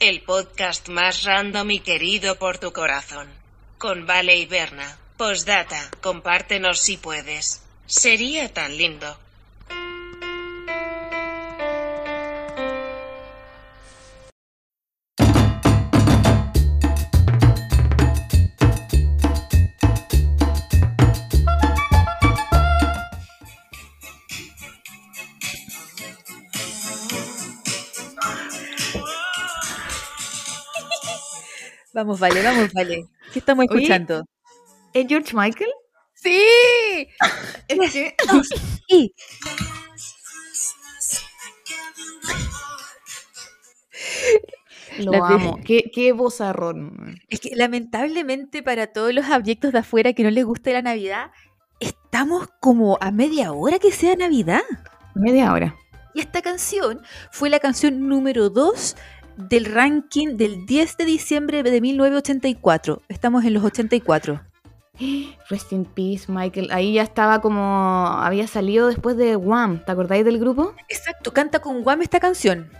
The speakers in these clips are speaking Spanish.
El podcast más random y querido por tu corazón. Con Vale y Berna. Postdata, compártenos si puedes. Sería tan lindo. Vamos, vale, vamos, vale. ¿Qué estamos escuchando? ¿Es George Michael? ¡Sí! Es que- Y Lo La amo. Qué, qué vozarrón. es que lamentablemente para todos los abyectos de afuera que no les gusta la Navidad, estamos como a media hora que sea Navidad. Media hora. Y esta canción fue la canción número 2 del ranking del 10 de diciembre de 1984. Estamos en los 84. Rest in peace, Michael. Ahí ya estaba como. Había salido después de Wham. ¿Te acordáis del grupo? Exacto, canta con Wham esta canción.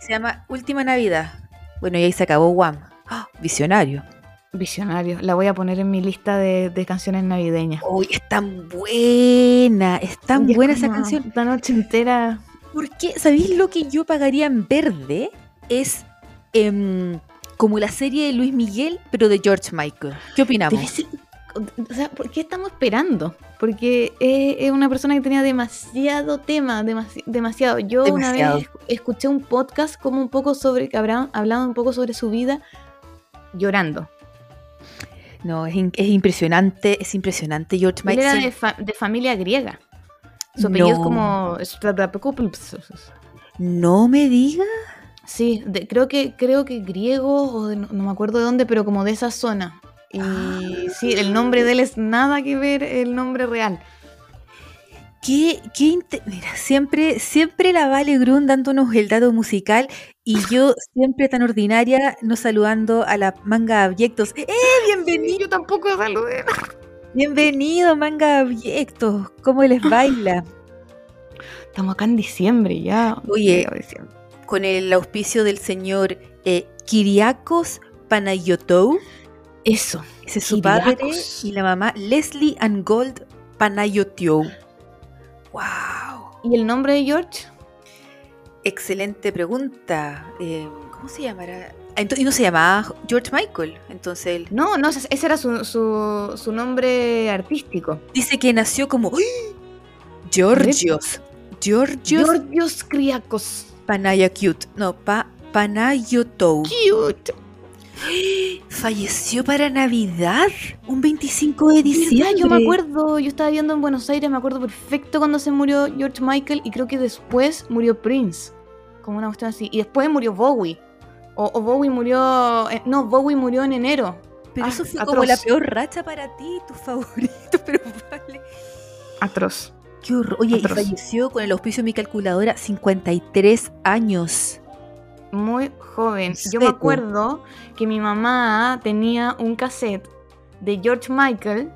Se llama Última Navidad. Bueno, y ahí se acabó Wham. ¡Ah! Visionario. Visionario. La voy a poner en mi lista de, de canciones navideñas. Uy, es tan buena, es tan es buena esa canción. Esta noche entera. Porque, ¿sabéis lo que yo pagaría en verde? Es em, como la serie de Luis Miguel, pero de George Michael. ¿Qué opinamos? O sea, ¿por qué estamos esperando? Porque es, es una persona que tenía demasiado tema, demasi- demasiado. Yo Demasiado. una vez esc- escuché un podcast como un poco sobre, que habrá hablado un poco sobre su vida llorando. No, es, es impresionante, es impresionante George Él Michael. era de, fa- de familia griega. Su apellido es No. como... No me diga. Sí, de- creo que creo que griego o de- no, no me acuerdo de dónde, pero como de esa zona. Y Ah. sí, el nombre de él es nada que ver el nombre real. Qué, qué Mira, siempre, siempre la Vale Grun dándonos el dato musical y yo siempre tan ordinaria no saludando a la manga abyectos. ¡Eh! Bienvenido, Yo tampoco saludé. bienvenido, manga abyectos. ¿Cómo les baila? Estamos acá en diciembre ya. Oye, diciembre. Con el auspicio del señor eh, Kyriakos Panayotou, Eso. ese es su padre, y la mamá Leslie and Gold Panayotou. ¡Wow! ¿Y el nombre de George? Excelente pregunta. Eh, ¿Cómo se llamará? Ah, ento- Y no se llamaba George Michael. Entonces él No, no, ese era su, su, su nombre artístico. dice que nació como ¡Ay! Georgios. Georgios Georgios Kriakos. Panayakut. No, pa, Panayotou. Cute. Falleció para Navidad, un 25 de diciembre. Yo me acuerdo, yo estaba viendo en Buenos Aires, me acuerdo perfecto cuando se murió George Michael y creo que después murió Prince, como una cuestión así. Y después murió Bowie. O, o Bowie murió, eh, no, Bowie murió en enero. Pero Ah, eso fue atroz. como la peor racha para ti, tu favorito, pero vale. Atroz. Qué horror. Oye, y falleció con el auspicio de mi calculadora, 53 años. Muy joven. Yo me acuerdo que mi mamá tenía un cassette de George Michael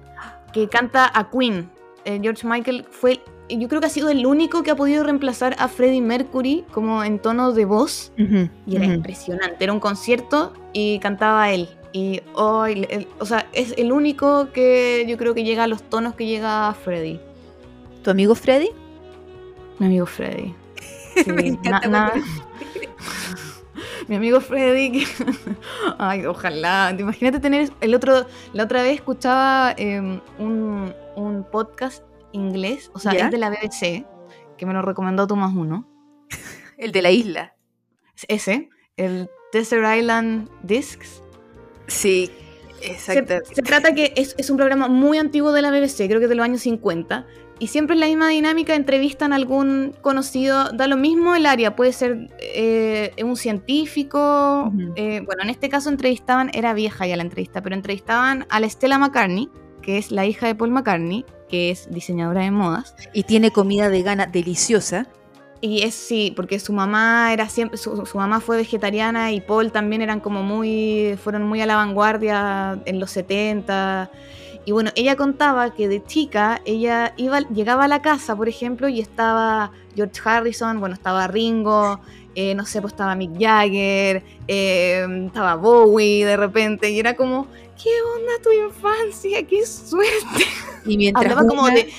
que canta a Queen. Eh, George Michael fue, yo creo que ha sido el único que ha podido reemplazar a Freddie Mercury como en tono de voz. Y era impresionante. Era un concierto y cantaba él. Y hoy, o sea, es el único que yo creo que llega a los tonos que llega Freddie. ¿Tu amigo Freddy? Mi amigo Freddie. Sí, Me encanta na- cuando- Mi amigo Freddy. que- Ay, ojalá. ¿Te Imagínate tener. El otro, la otra vez escuchaba eh, un, un podcast inglés, o sea, ¿Ya? es de la BBC, que me lo recomendó tú más uno. El de la isla. Es ese, el Desert Island Discs. Sí, Se, exacto. se trata que es, es un programa muy antiguo de la BBC, creo que es de los años 50. Y siempre es la misma dinámica, entrevistan a algún conocido, da lo mismo el área, puede ser eh, un científico, eh, bueno, en este caso entrevistaban, era vieja ya la entrevista, pero entrevistaban a la Stella McCartney, que es la hija de Paul McCartney, que es diseñadora de modas. Y tiene comida vegana deliciosa. Y es sí, porque su mamá era siempre, su, su mamá fue vegetariana y Paul también eran como muy, fueron muy a la vanguardia en los 70. Y bueno, ella contaba que de chica ella iba, llegaba a la casa, por ejemplo, y estaba George Harrison, bueno, estaba Ringo, eh, no sé, pues estaba Mick Jagger, eh, estaba Bowie de repente, y era como, ¿qué onda tu infancia? ¡Qué suerte! Y mientras Hablaba como de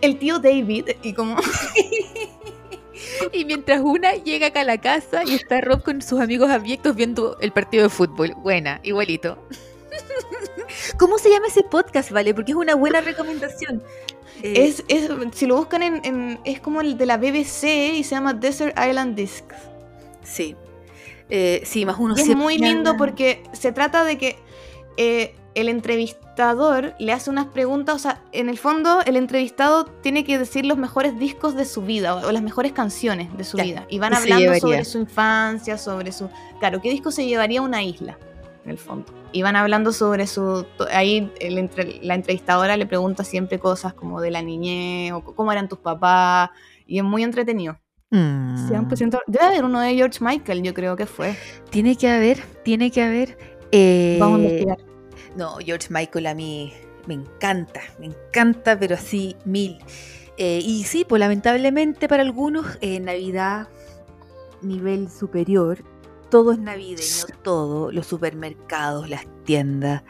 el tío David, y como, Y mientras una llega acá a la casa y está Rob con sus amigos abyectos viendo el partido de fútbol. Buena, igualito. ¿Cómo se llama ese podcast, vale? Porque es una buena recomendación. Eh, es, es- si lo buscan en, en- es como el de la BBC y se llama Desert Island Discs. Sí. Eh, sí, más uno es muy lindo porque se trata de que eh, el entrevistador le hace unas preguntas, o sea, en el fondo el entrevistado tiene que decir los mejores discos de su vida o, o las mejores canciones de su Ya, vida. Y van ¿qué se hablando sobre su infancia, sobre su... Claro, ¿qué disco se llevaría a una isla? En el fondo. Y van hablando sobre su... Ahí el entre- la entrevistadora le pregunta siempre cosas como de la niñez o cómo eran tus papás. Y es muy entretenido. Mm. 100%. Debe haber uno de George Michael, yo creo que fue. Tiene que haber, tiene que haber. eh, Vamos a investigar. No, George Michael a mí me encanta, me encanta, pero así mil. Eh, y sí, pues lamentablemente para algunos, eh, Navidad, nivel superior, todo es navideño, todo, los supermercados, las tiendas.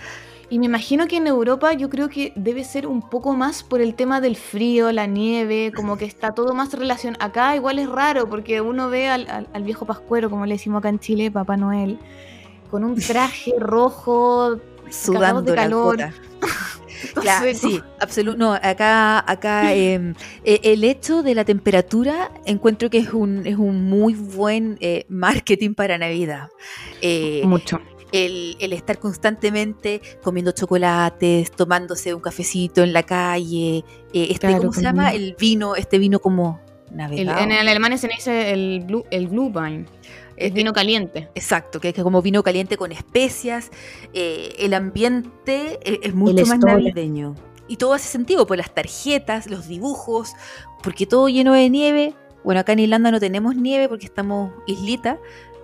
Y me imagino que en Europa yo creo que debe ser un poco más por el tema del frío, la nieve, como que está todo más relacionado. Acá igual es raro porque uno ve al, al- al viejo pascuero, como le decimos acá en Chile, Papá Noel, con un traje rojo. Sudando de calor. Entonces, Claro, sí, absoluto. No, acá, acá em, eh, el hecho de la temperatura encuentro que es un, es un muy buen eh, marketing para Navidad. Eh, Mucho. el, el estar constantemente comiendo chocolates, tomándose un cafecito en la calle, eh, este, Claro, ¿cómo se llama? El vino, este vino como El- navegado. en el alemán se le dice el, blue, el Glühwein, es vino caliente. Exacto, que es como vino caliente con especias. eh, el ambiente es, es mucho más navideño. Y todo hace sentido, por las tarjetas, los dibujos, porque todo lleno de nieve. Bueno, acá en Irlanda no tenemos nieve porque estamos islita.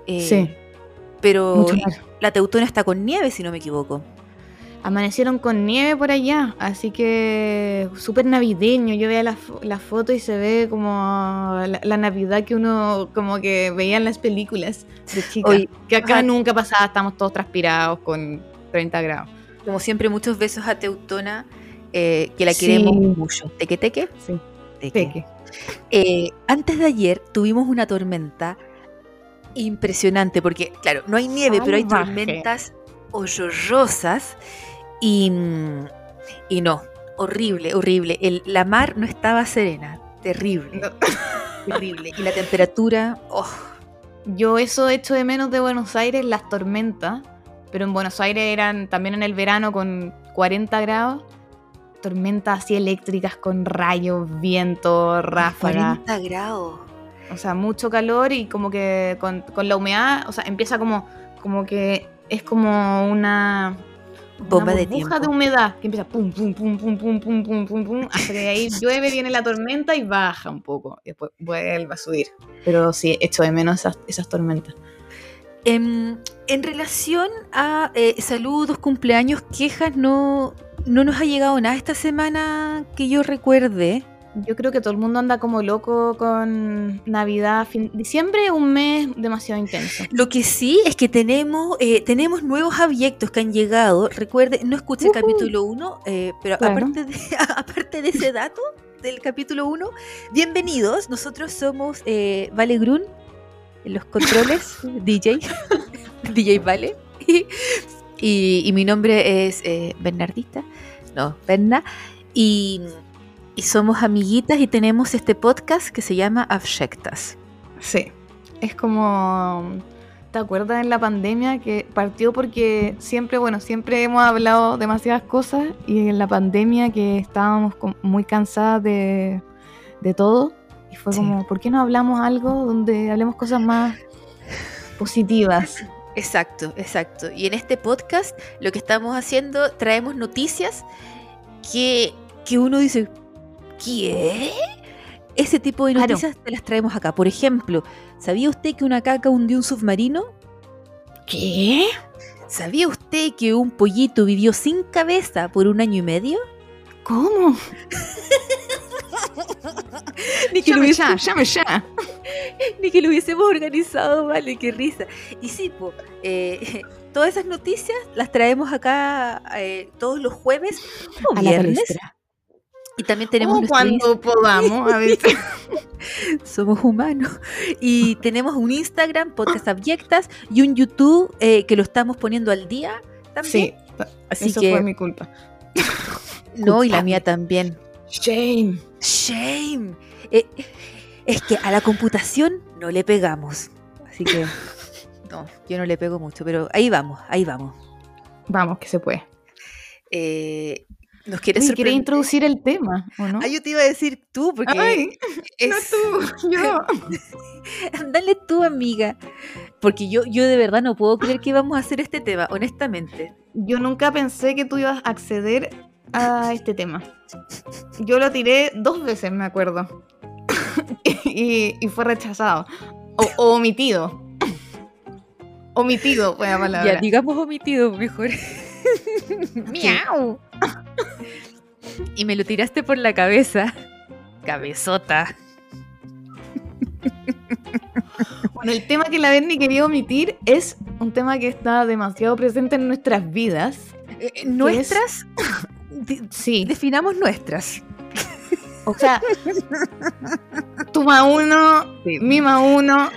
eh, sí, Pero la Teutona está con nieve, si no me equivoco. Amanecieron con nieve por allá, así que súper navideño. Yo veía la, la foto y se ve como la, la Navidad que uno como que veía en las películas de chica. Que acá ajá. nunca pasaba, estamos todos transpirados con 30 grados. Como siempre, muchos besos a Teutona, eh, que la Sí. queremos mucho. Teque, teque. Sí, teque. peque. Eh, antes de ayer tuvimos una tormenta impresionante, porque, claro, no hay nieve, pero hay tormentas horrorosas y, y no, horrible, horrible. El- la mar no estaba serena, terrible, terrible. Y la temperatura, oh, Yo eso echo de menos de Buenos Aires, las tormentas. Pero en Buenos Aires eran también en el verano con 40 grados. Tormentas así eléctricas con rayos, viento, ráfagas. 40 grados. O sea, mucho calor y como que con, con la humedad, o sea, empieza como, como que es como una Bomba una de tiempo. de humedad que empieza pum, pum, pum, pum, pum, pum, pum, pum, pum, hasta que de ahí llueve, viene la tormenta y baja un poco. Y después vuelve a subir. Pero sí, echo de menos esas, esas tormentas. Em, en relación a eh, saludos, cumpleaños, quejas, no, no nos ha llegado nada esta semana que yo recuerde. Yo creo que todo el mundo anda como loco con Navidad, fin, diciembre, un mes demasiado intenso. Lo que sí es que tenemos, eh, tenemos nuevos abyectos que han llegado. Recuerde, no escuché el capítulo 1, pero Claro. aparte, de, aparte de ese dato del capítulo 1, bienvenidos. Nosotros somos eh, Vale Grun en los controles, DJ, DJ Vale. Y, y- y mi nombre es eh, Bernardita, no, Berna. Y, y somos amiguitas y tenemos este podcast que se llama Abjectas. Sí. Es como. ¿Te acuerdas en la pandemia que partió porque siempre, bueno, siempre hemos hablado demasiadas cosas y en la pandemia que estábamos muy cansadas de, de todo y fue Sí. como, ¿por qué no hablamos algo donde hablemos cosas más positivas? Exacto, exacto. Y en este podcast lo que estamos haciendo, traemos noticias que, que uno dice, ¿qué? Ese tipo de Claro. noticias te las traemos acá. Por ejemplo, ¿sabía usted que una caca hundió un submarino? ¿Qué? ¿Sabía usted que un pollito vivió sin cabeza por un año y medio? ¿Cómo? Ni que lo Llame hubiese- ya, llame ya. Ni que lo hubiésemos organizado, vale, qué risa. Y sí, pues, todas esas noticias las traemos acá eh, todos los jueves o A la viernes. palestra. Y también tenemos O nuestro cuando podamos, a veces. somos humanos. Y tenemos un Instagram, podcast abyectas, y un YouTube eh, que lo estamos poniendo al día también. Sí, Así eso que, fue mi culpa. no, y la mía también. Shame. Shame. Eh, es que a la computación no le pegamos. Así que, no, yo no le pego mucho, pero ahí vamos, ahí vamos. Vamos, que se puede. Eh, ¿Nos quieres Oye, ¿Quieres sorprender? introducir el tema o no? Ah, yo te iba a decir tú, porque Ay, es... no tú, yo. Dale tú, amiga. Porque yo, yo de verdad no puedo creer que vamos a hacer este tema, honestamente. Yo nunca pensé que tú ibas a acceder a este tema. Yo lo tiré dos veces, me acuerdo. y, y fue rechazado. O, o omitido. Omitido fue la palabra. Ya, digamos omitido mejor. Miau. y me lo tiraste por la cabeza. Cabezota. Bueno, el tema que la Berni quería omitir es un tema que está demasiado presente en nuestras vidas. Eh, nuestras. de- Sí, definamos nuestras. o sea, tu ma uno, mi ma uno,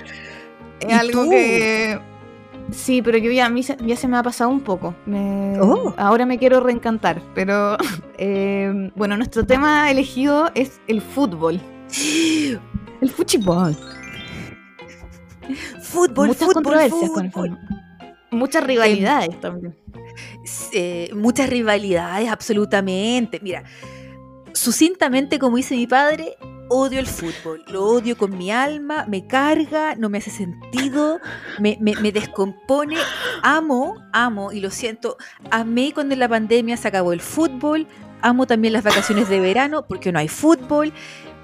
es ¿Y algo tú? que... Sí, pero yo ya, a mí se, ya se me ha pasado un poco. Me- Oh. Ahora me quiero reencantar, pero eh, bueno, nuestro tema elegido es el fútbol. El fútbol. Fútbol, Muchas fútbol, controversias con el fútbol. Muchas rivalidades también. eh, muchas rivalidades, absolutamente. Mira, sucintamente, como dice mi padre, odio el fútbol. Lo odio con mi alma, me carga, no me hace sentido, me, descompone. Amo, amo, y lo siento, amé cuando la pandemia se acabó el fútbol. Amo también las vacaciones de verano porque no hay fútbol.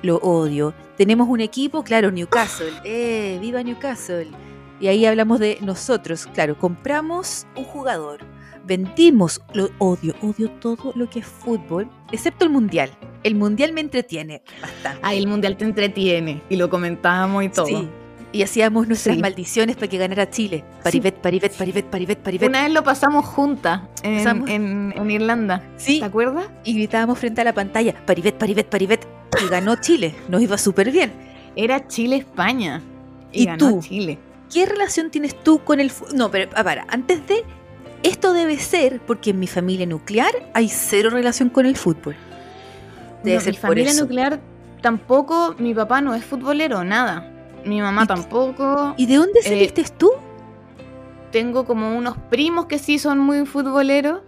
Lo odio. Tenemos un equipo, claro, Newcastle. ¡Eh! ¡Viva Newcastle! Y ahí hablamos de nosotros. Claro, compramos un jugador vendimos, lo odio, odio todo lo que es fútbol, excepto el mundial. El mundial me entretiene bastante. Ah, el mundial te entretiene. Y lo comentábamos y todo. Sí. Y hacíamos nuestras Sí. maldiciones para que ganara Chile. Paribet, paribet, paribet, paribet, paribet. Una vez lo pasamos juntas en, Pasamos. en- en Irlanda. Sí, ¿Te acuerdas? y gritábamos frente a la pantalla, paribet, paribet, paribet. Y ganó Chile. Nos iba súper bien. Era Chile-España. Y, ¿Y ganó tú? Chile. ¿Qué relación tienes tú con el? No, pero para, antes de... Esto debe ser porque en mi familia nuclear hay cero relación con el fútbol. Debe No, ser mi por familia eso. nuclear tampoco, mi papá no es futbolero, nada. Mi mamá ¿Y- tampoco. ¿Y de dónde Eh, saliste tú? Tengo como unos primos que sí son muy futboleros.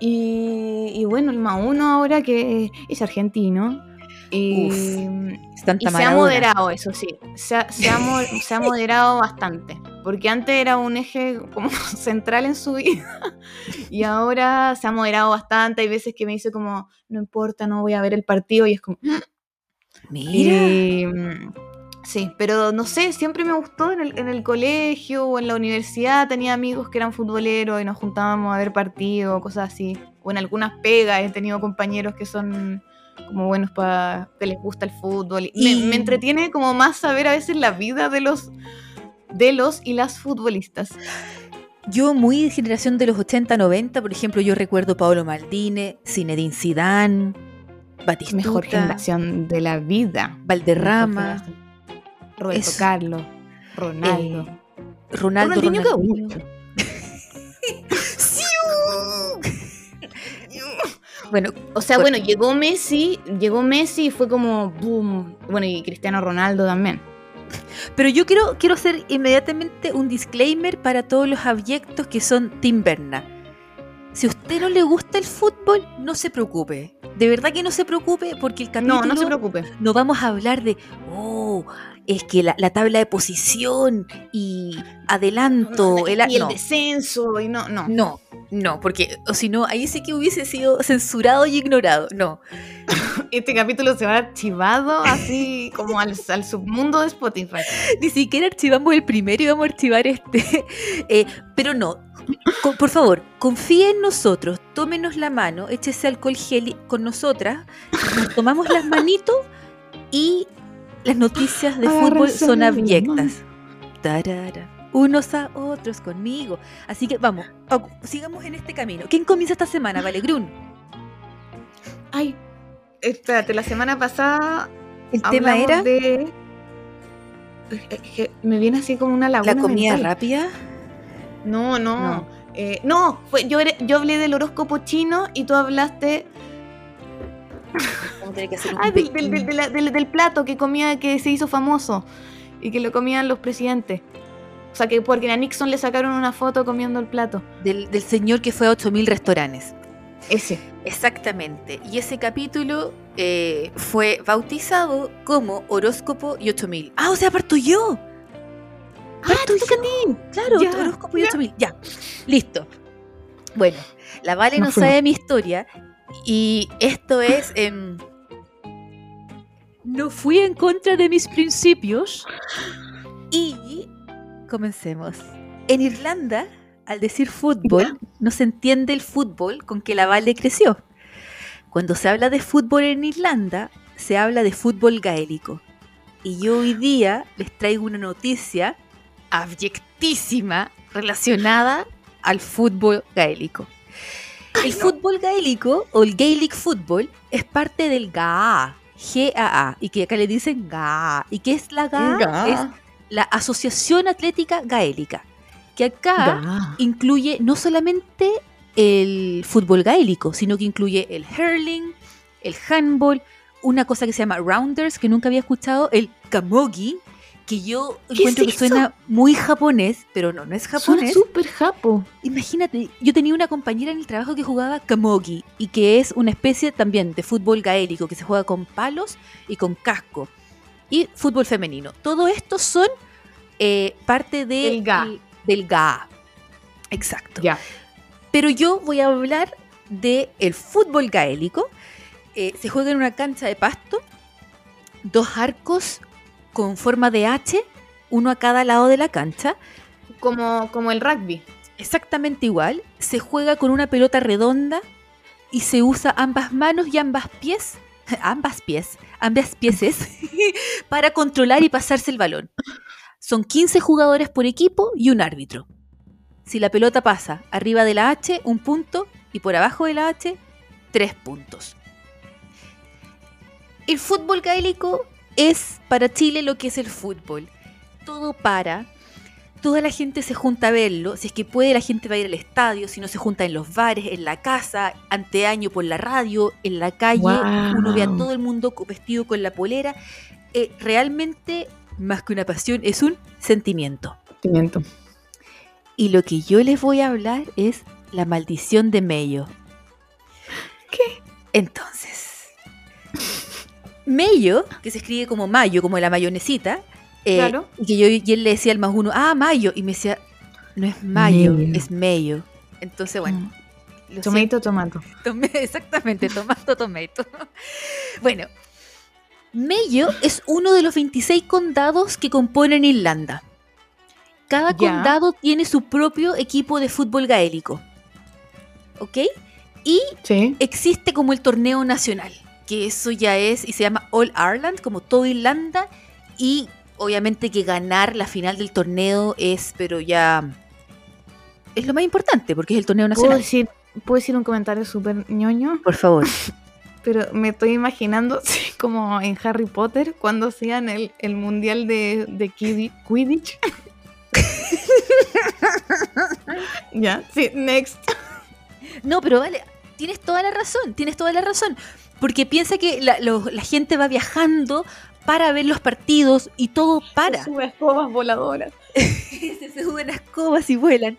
Y, y bueno, el más uno ahora que es argentino. Y, Santa y se ha moderado, eso sí. Se ha, se ha mo- se ha moderado bastante. Porque antes era un eje como central en su vida. Y ahora se ha moderado bastante. Hay veces que me dice como, no importa, no voy a ver el partido. Y es como, Mira. y, mm, sí, pero no sé, siempre me gustó en el, en el colegio o en la universidad. Tenía amigos que eran futboleros y nos juntábamos a ver partidos, cosas así. O en algunas pegas he tenido compañeros que son como buenos para que les gusta el fútbol. Y me, Y- me entretiene como más saber a veces la vida de los de los y las futbolistas. Yo muy de generación de los 80, 90, por ejemplo, yo recuerdo Paolo Maldini, Zinedine Zidane, Batistuta, Mejor generación de la vida. Valderrama. Roberto Eso. Carlos, Ronaldo. eh, Ronaldo, Ronaldinho Ronaldinho. Bueno, O sea, Por- bueno, llegó Messi, llegó Messi y fue como boom. Bueno, y Cristiano Ronaldo también. Pero yo quiero, quiero hacer inmediatamente un disclaimer para todos los abyectos que son Tim Berna. Si a usted no le gusta el fútbol, no se preocupe. De verdad que no se preocupe porque el capítulo No, no se preocupe. no vamos a hablar de, oh, es que la, la tabla de posición y adelanto, el, y el no, descenso, y no, no. no, no, porque o si no, ahí sí que hubiese sido censurado y ignorado. No, Este capítulo se va archivado así como al, al submundo de Spotify. ni siquiera archivamos el primero y vamos a archivar este. Eh, pero no, por favor, confíe en nosotros, tómenos la mano, échese alcohol gel con nosotras, nos tomamos las manitos y las noticias de Agárrense fútbol son abyectas. Tarara. Unos a otros conmigo. Así que vamos, sigamos en este camino. ¿Quién comienza esta semana, Vale Grun? Ay, espérate, la semana pasada El tema era de... Me viene así como una laguna la comida mental. rápida. No, no. No. No, no fue, yo, hablé del horóscopo chino y tú hablaste Vamos a tener que hacer un ah, del, plato que comía, que se hizo famoso y que lo comían los presidentes. O sea, que porque a Nixon le sacaron una foto comiendo el plato. del, del señor que fue a 8000 restaurantes. Ese. Exactamente. Y ese capítulo eh, fue bautizado como Horóscopo y 8000. Ah, o sea, parto yo. Ah, a ti. Claro, Ya, horóscopo y ya. 8000. Ya, listo. Bueno, la Vale no fuimos. sabe mi historia y esto es... em, no fui en contra de mis principios y comencemos. En Irlanda, al decir fútbol, no se entiende el fútbol con que la Vale creció. Cuando se habla de fútbol en Irlanda, se habla de fútbol gaélico. Y yo hoy día les traigo una noticia abyectísima relacionada al fútbol gaélico. El fútbol gaélico o el Gaelic Football es parte del GAA, G-A-A, y que acá le dicen GAA. ¿Y qué es la GAA? Es la Asociación Atlética Gaélica, que acá incluye no solamente el fútbol gaélico, sino que incluye el hurling, el handball, una cosa que se llama rounders, que nunca había escuchado, el kamogi, que yo ¿Qué encuentro es que suena muy japonés, pero no, no es Suena japonés. súper japo. Imagínate, yo tenía una compañera en el trabajo que jugaba kamogi y que es una especie también de fútbol gaélico que se juega con palos y con casco y fútbol femenino. Todo esto son eh, parte de Del GA. el- del GA. Exacto. Ya. Pero yo voy a hablar de el fútbol gaélico. Eh, se juega en una cancha de pasto, dos arcos con forma de H, uno a cada lado de la cancha. Como, como el rugby. exactamente igual. Se juega con una pelota redonda y se usa ambas manos y ambas pies, ambas pies, ambas pieses para controlar y pasarse el balón. Son 15 jugadores por equipo y un árbitro. Si la pelota pasa arriba de la H, un punto, y por abajo de la H, tres puntos. El fútbol gaélico es para Chile lo que es el fútbol. Todo para, toda la gente se junta a verlo, si es que puede la gente va a ir al estadio, si no se junta en los bares, en la casa, anteaño por la radio, en la calle, Guau. uno ve a todo el mundo vestido con la polera. Eh, realmente, más que una pasión, es un sentimiento. Pimiento. Y lo que yo les voy a hablar es la maldición de Mello. ¿Qué? Entonces, Mello, que se escribe como mayo, como la mayonesita, eh, Claro. y que yo y él le decía al más uno, ah, mayo, y me decía, no es mayo, es Mello. Entonces, bueno, lo Tomato, tomato. Tome- exactamente, tomato, tomato. bueno, Mayo es uno de los 26 condados que componen Irlanda. Cada condado tiene su propio equipo de fútbol gaélico. ¿Ok? Y Sí. existe como el torneo nacional, que eso ya es y se llama All Ireland, como todo Irlanda, y obviamente que ganar la final del torneo es, pero ya es lo más importante, porque es el torneo ¿Puedo nacional. decir, ¿Puedo decir un comentario súper ñoño? Por favor. Pero me estoy imaginando sí, como en Harry Potter cuando hacían el, el mundial de, de Quidditch. ya, sí, next. No, pero vale, tienes toda la razón, tienes toda la razón. Porque piensa que la, lo- la gente va viajando para ver los partidos y todo para. Sube escobas voladoras. se suben las escobas y vuelan.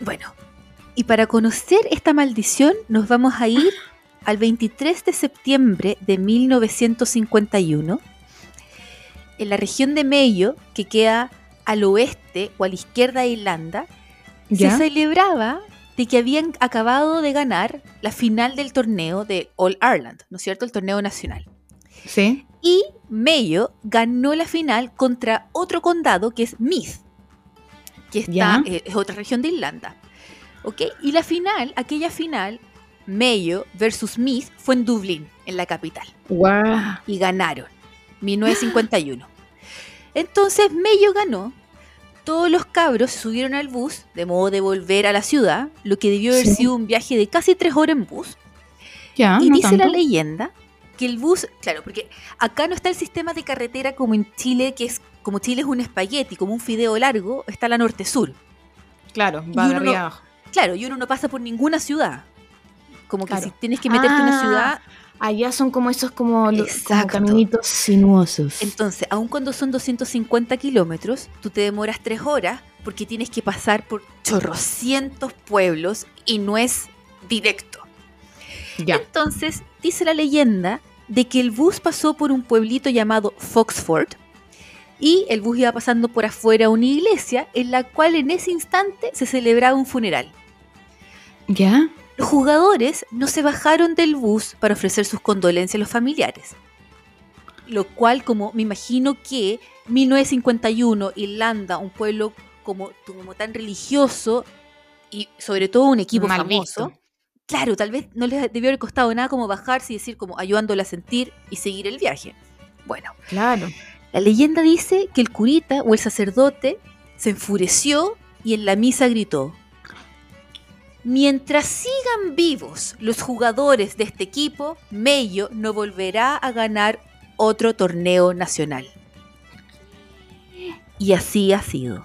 Bueno, y para conocer esta maldición nos vamos a ir al 23 de septiembre de 1951 en la región de Mayo, que queda al oeste o a la izquierda de Irlanda, ¿Ya? se celebraba de que habían acabado de ganar la final del torneo de All Ireland, ¿no es cierto? El torneo nacional. Sí. Y Mayo ganó la final contra otro condado que es Meath, que está, eh, es otra región de Irlanda. ¿Ok? Y la final, aquella final, Mayo versus Meath, fue en Dublín, en la capital. Guau. Y ganaron. 1951. Entonces Mello ganó. Todos los cabros se subieron al bus de modo de volver a la ciudad, lo que debió haber Sí. sido un viaje de casi tres horas en bus. Ya, y no dice la leyenda que el bus, claro, porque acá no está el sistema de carretera como en Chile, que es como Chile es un espagueti, como un fideo largo, está la norte-sur. Claro, va de arriba no- abajo. Claro, y uno no pasa por ninguna ciudad. Como que Claro. si tienes que meterte en una Ah, ciudad, Allá son como esos como, como caminitos sinuosos. entonces, aun cuando son 250 kilómetros, tú te demoras tres horas porque tienes que pasar por chorrocientos pueblos y no es directo. ya. Entonces, dice la leyenda de que el bus pasó por un pueblito llamado Foxford y el bus iba pasando por afuera a una iglesia en la cual en ese instante se celebraba un funeral. ¿Ya? Los jugadores no se bajaron del bus para ofrecer sus condolencias a los familiares. Lo cual, como me imagino que 1951, Irlanda, un pueblo como, como tan religioso y sobre todo un equipo Mal famoso, visto. claro, tal vez no les debió haber costado nada como bajarse y decir como ayudándole a sentir y seguir el viaje. Bueno, Claro. la leyenda dice que el curita o el sacerdote se enfureció y en la misa gritó, Mientras sigan vivos los jugadores de este equipo, Mello no volverá a ganar otro torneo nacional. Y así ha sido.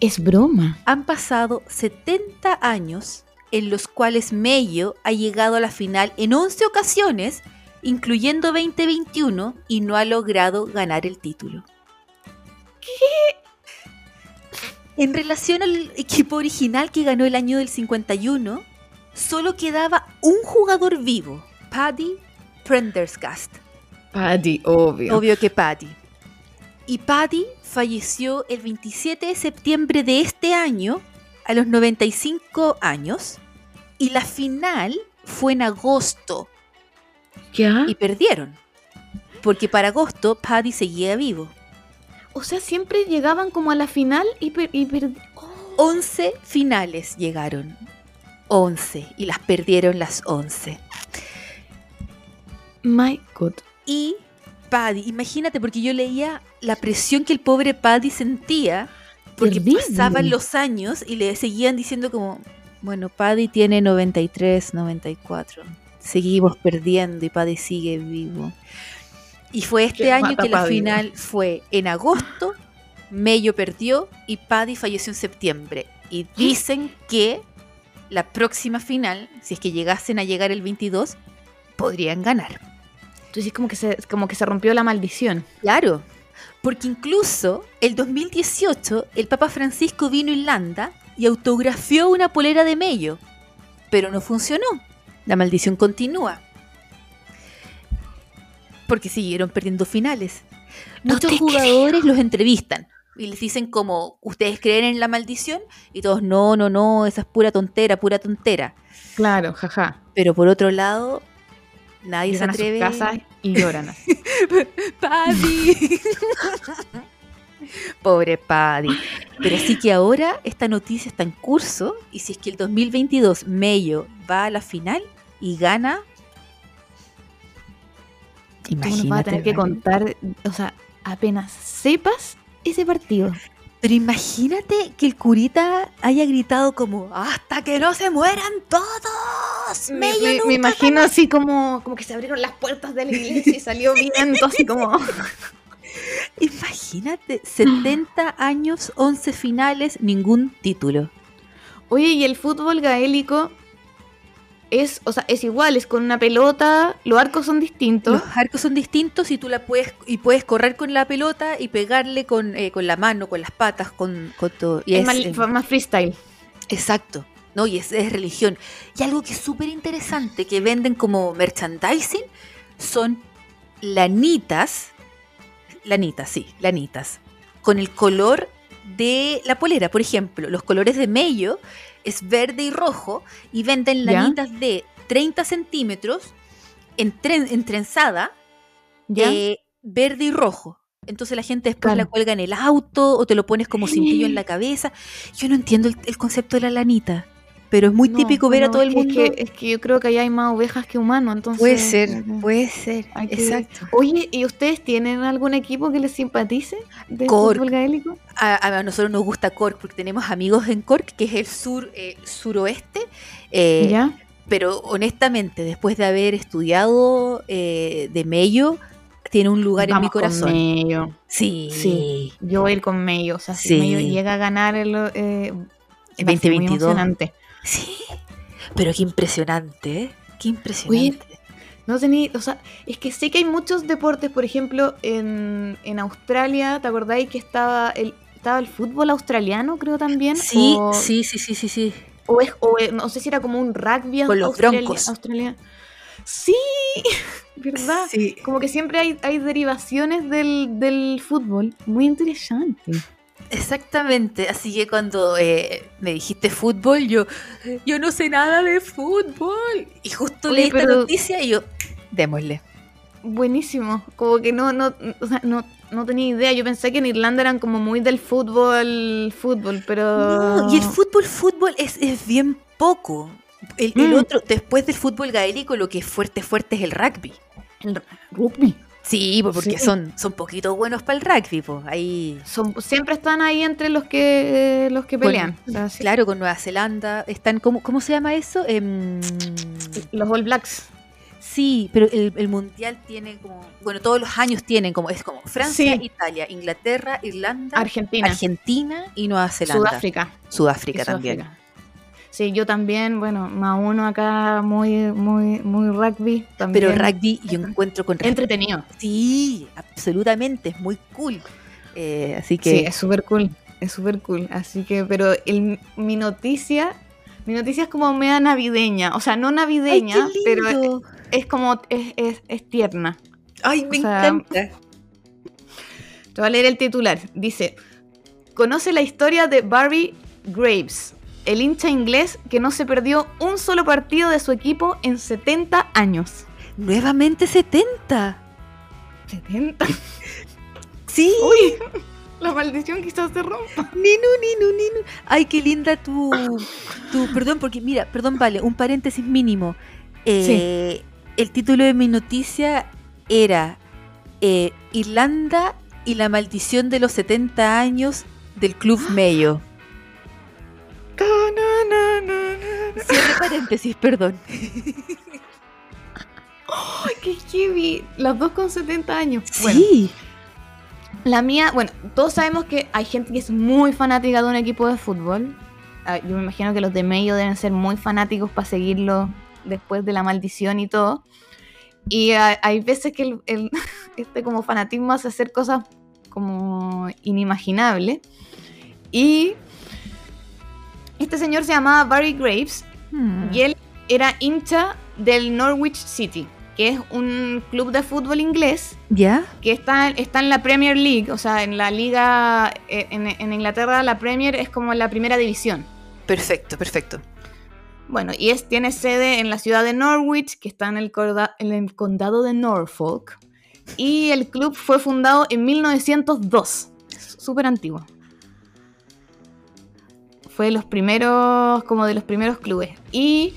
Es broma. Han pasado 70 años en los cuales Mello ha llegado a la final en 11 ocasiones, incluyendo 2021, y no ha logrado ganar el título. En relación al equipo original que ganó el año del 51, solo quedaba un jugador vivo, Paddy Prendergast. Paddy, obvio. Obvio que Paddy. Y Paddy falleció el 27 de septiembre de este año, a los 95 años, y la final fue en agosto, ¿Ya? y perdieron. Porque para agosto Paddy seguía vivo. O sea, siempre llegaban como a la final y, per- y per- oh, 11 finales llegaron. 11. Y las perdieron las 11. My God. Y Paddy, imagínate, porque yo leía la presión que el pobre Paddy sentía, porque Terrible. pasaban los años y le seguían diciendo como, bueno, Paddy tiene 93, 94, seguimos perdiendo y Paddy sigue vivo. Y fue este año que la Paddy. final fue en agosto, Mello perdió y Paddy falleció en septiembre. Y dicen que la próxima final, si es que llegasen a llegar el 22, podrían ganar. Entonces como que se, como que se rompió la maldición. Claro, porque incluso el 2018 el Papa Francisco vino a Irlanda y autografió una polera de Mello, pero no funcionó. La maldición continúa. Porque siguieron perdiendo finales. No Muchos jugadores los entrevistan y les dicen como, ¿ustedes creen en la maldición? Y todos, no, no, no, esa es pura tontera, pura tontera. Claro, jaja. Pero por otro lado, nadie Llegan a se sus atreve. casas y lloran. Paddy. Pobre Paddy. Pero sí que ahora esta noticia está en curso y si es que el 2022 Mello va a la final y gana, Tú nos vas a tener que contar, o sea, apenas sepas ese partido. Pero imagínate que el curita haya gritado como hasta que no se mueran todos. Me, Mello me- nunca me imagino así como, como que se abrieron las puertas de la iglesia y salió viento así como... Imagínate, 70 años, 11 finales, ningún título. Oye, y el fútbol gaélico es, o sea, es igual, es con una pelota, los arcos son distintos. Los arcos son distintos y tú la puedes y puedes correr con la pelota y pegarle con, eh, con la mano, con las patas, con, con todo. Y es es, más, eh, más freestyle. exacto. No, y es, es religión. Y algo que es súper interesante que venden como merchandising son lanitas. Lanitas, sí, lanitas. Con el color de la polera. Por ejemplo, los colores de Mello es verde y rojo y venden ¿Ya? lanitas de 30 centímetros en, tren- en trenzada ¿Ya? eh, verde y rojo. Entonces la gente después Claro. la cuelga en el auto o te lo pones como cintillo en la cabeza. Yo no entiendo el, el concepto de la lanita. Pero es muy No, típico ver a todo el mundo. Es que, es que yo creo que allá hay más ovejas que humanos, entonces. puede ser, puede ser, que- exacto. Oye, ¿y ustedes tienen algún equipo que les simpatice de Cork. fútbol gaélico? A, a nosotros nos gusta Cork porque tenemos amigos en Cork, que es el sur eh, suroeste. eh, ¿Ya? Pero honestamente, después de haber estudiado eh, de Mello, tiene un lugar en mi Vamos con corazón. Mello. Sí, Sí. Yo voy a ir con Mello. O sea, si Sí. Mello llega a ganar el, eh, va a ser muy 2022. emocionante. Sí. Pero qué impresionante, ¿eh? Qué impresionante. No tenía, o sea, es que sé que hay muchos deportes, por ejemplo, en, en Australia, ¿te acordáis que estaba el, estaba el fútbol australiano, creo también? sí, o, sí, sí, sí, sí, sí. O, es, o es- no sé si era como un rugby Con los australia- Broncos. australiano. Sí, ¿verdad? Sí. Como que siempre hay, hay derivaciones del, del fútbol. Muy interesante. Exactamente, así que cuando eh, me dijiste fútbol, yo, yo no sé nada de fútbol. Y justo Oye, leí esta noticia y yo, démosle. Buenísimo. Como que no, no, o sea, no, no tenía idea. Yo pensé que en Irlanda eran como muy del fútbol, fútbol, pero. No, y el fútbol, fútbol es, es bien poco. El, el Mm. otro, después del fútbol gaélico, lo que es fuerte, fuerte es el rugby. El rugby. Sí, porque Sí. son, son poquitos buenos para el rugby, pues ahí. Son, siempre están ahí entre los que los que Con- pelean. O sea, sí. Claro, con Nueva Zelanda están, ¿cómo, cómo se llama eso? Em, Los All Blacks. sí, pero el, el mundial tiene como, bueno, todos los años tienen como, es como Francia, Sí. Italia, Inglaterra, Irlanda, Argentina. Argentina y Nueva Zelanda. Sudáfrica. Sudáfrica y también. Sí, yo también, bueno, más uno acá muy, muy, muy rugby. También. Pero rugby yo encuentro con Entretenido. Sí, absolutamente, es muy cool. Eh, así que Sí, es súper cool. Es súper cool. Así que, pero el, mi noticia, mi noticia es como media navideña. O sea, no ¡Ay, navideña, pero es, como, es, es, es tierna. Ay, me o sea, encanta. Te voy a leer el titular. Dice, conoce la historia de Barry Graves, el hincha inglés que no se perdió un solo partido de su equipo en 70 años. Nuevamente 70. 70. Sí, Uy, la maldición quizás se rompa. Ninu, Ninu, Ninu. Ay, qué linda tu, tu. Perdón, porque mira, perdón, vale, un paréntesis mínimo. Eh, El título de mi noticia era eh, Irlanda y la maldición de los 70 años del Club Mayo. Cierre paréntesis, perdón. Qué heavy. Las dos con 70 años. Bueno, Sí. la mía, bueno, todos sabemos que hay gente que es muy fanática de un equipo de fútbol. Ah, Yo me imagino que los de Mayo deben ser muy fanáticos para seguirlo después de la maldición y todo. Y hay veces que el, el- este como fanatismo hace hacer cosas como inimaginables. Y este señor se llamaba Barry Graves Hmm. y él era hincha del Norwich City, que es un club de fútbol inglés ¿Ya? que está, está en la Premier League, o sea, en la liga, eh, en, en Inglaterra la Premier es como la primera división. Perfecto, perfecto. Bueno, y es, tiene sede en la ciudad de Norwich, que está en el, corda- en el condado de Norfolk, y el club fue fundado en 1902, es súper antiguo. Fue de los primeros, como de los primeros clubes. Y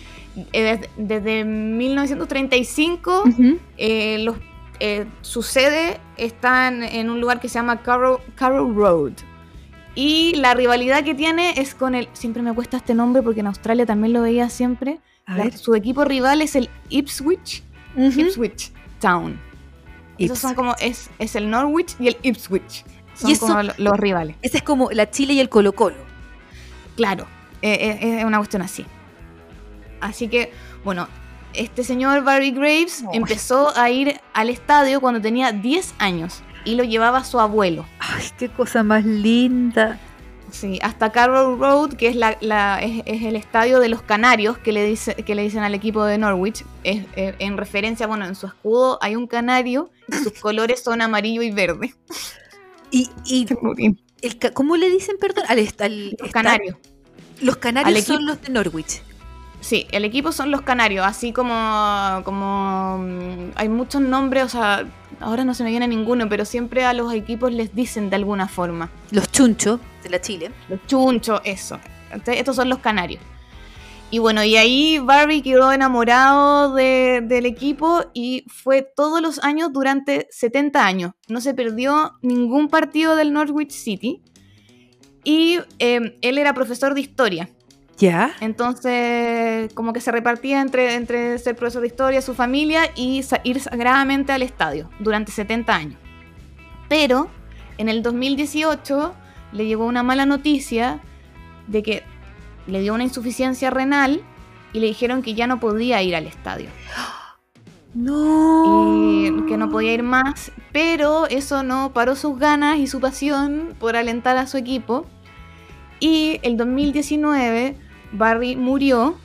eh, desde, desde 1935 eh, los, eh, su sede está en, un lugar que se llama Carrow, Carrow Road. Y la rivalidad que tiene es con el. Siempre me cuesta este nombre porque en Australia también lo veía siempre. La- su equipo rival es el Ipswich. Ipswich Town. Esos son como. Es, es el Norwich y el Ipswich. Son Y eso- como lo- los rivales. Ese es como la Chile y el Colo Colo. Claro, eh, eh, es una cuestión así. Así que, bueno, este señor Barry Graves empezó a ir al estadio cuando tenía 10 años y lo llevaba su abuelo. Ay, qué cosa más linda. Sí, hasta Carroll Road, que es, la, la- es, es el estadio de los Canarios que le, dice, que le dicen al equipo de Norwich. Es, eh, en referencia, bueno, en su escudo hay un canario y sus colores son amarillo y verde. Y, y el ¿cómo le dicen, perdón? Al, al Los canarios. Los canarios son los de Norwich. Sí, el equipo son los canarios, así como, como mm, hay muchos nombres, o sea, ahora no se me viene ninguno, pero siempre a los equipos les dicen de alguna forma. Los chunchos de la Chile. Los chunchos, eso. Entonces, estos son los canarios. Y bueno, y ahí Barry quedó enamorado de- del equipo y fue todos los años durante 70 años. No se perdió ningún partido del Norwich City. Y eh, él era profesor de historia. ¿Ya? Entonces, como que se repartía entre, entre ser profesor de historia, su familia y ir sagradamente al estadio durante 70 años. Pero en el 2018 le llegó una mala noticia de que le dio una insuficiencia renal y le dijeron que ya no podía ir al estadio No. y que no podía ir más, pero eso no paró sus ganas y su pasión por alentar a su equipo. Y el 2019 Barry murió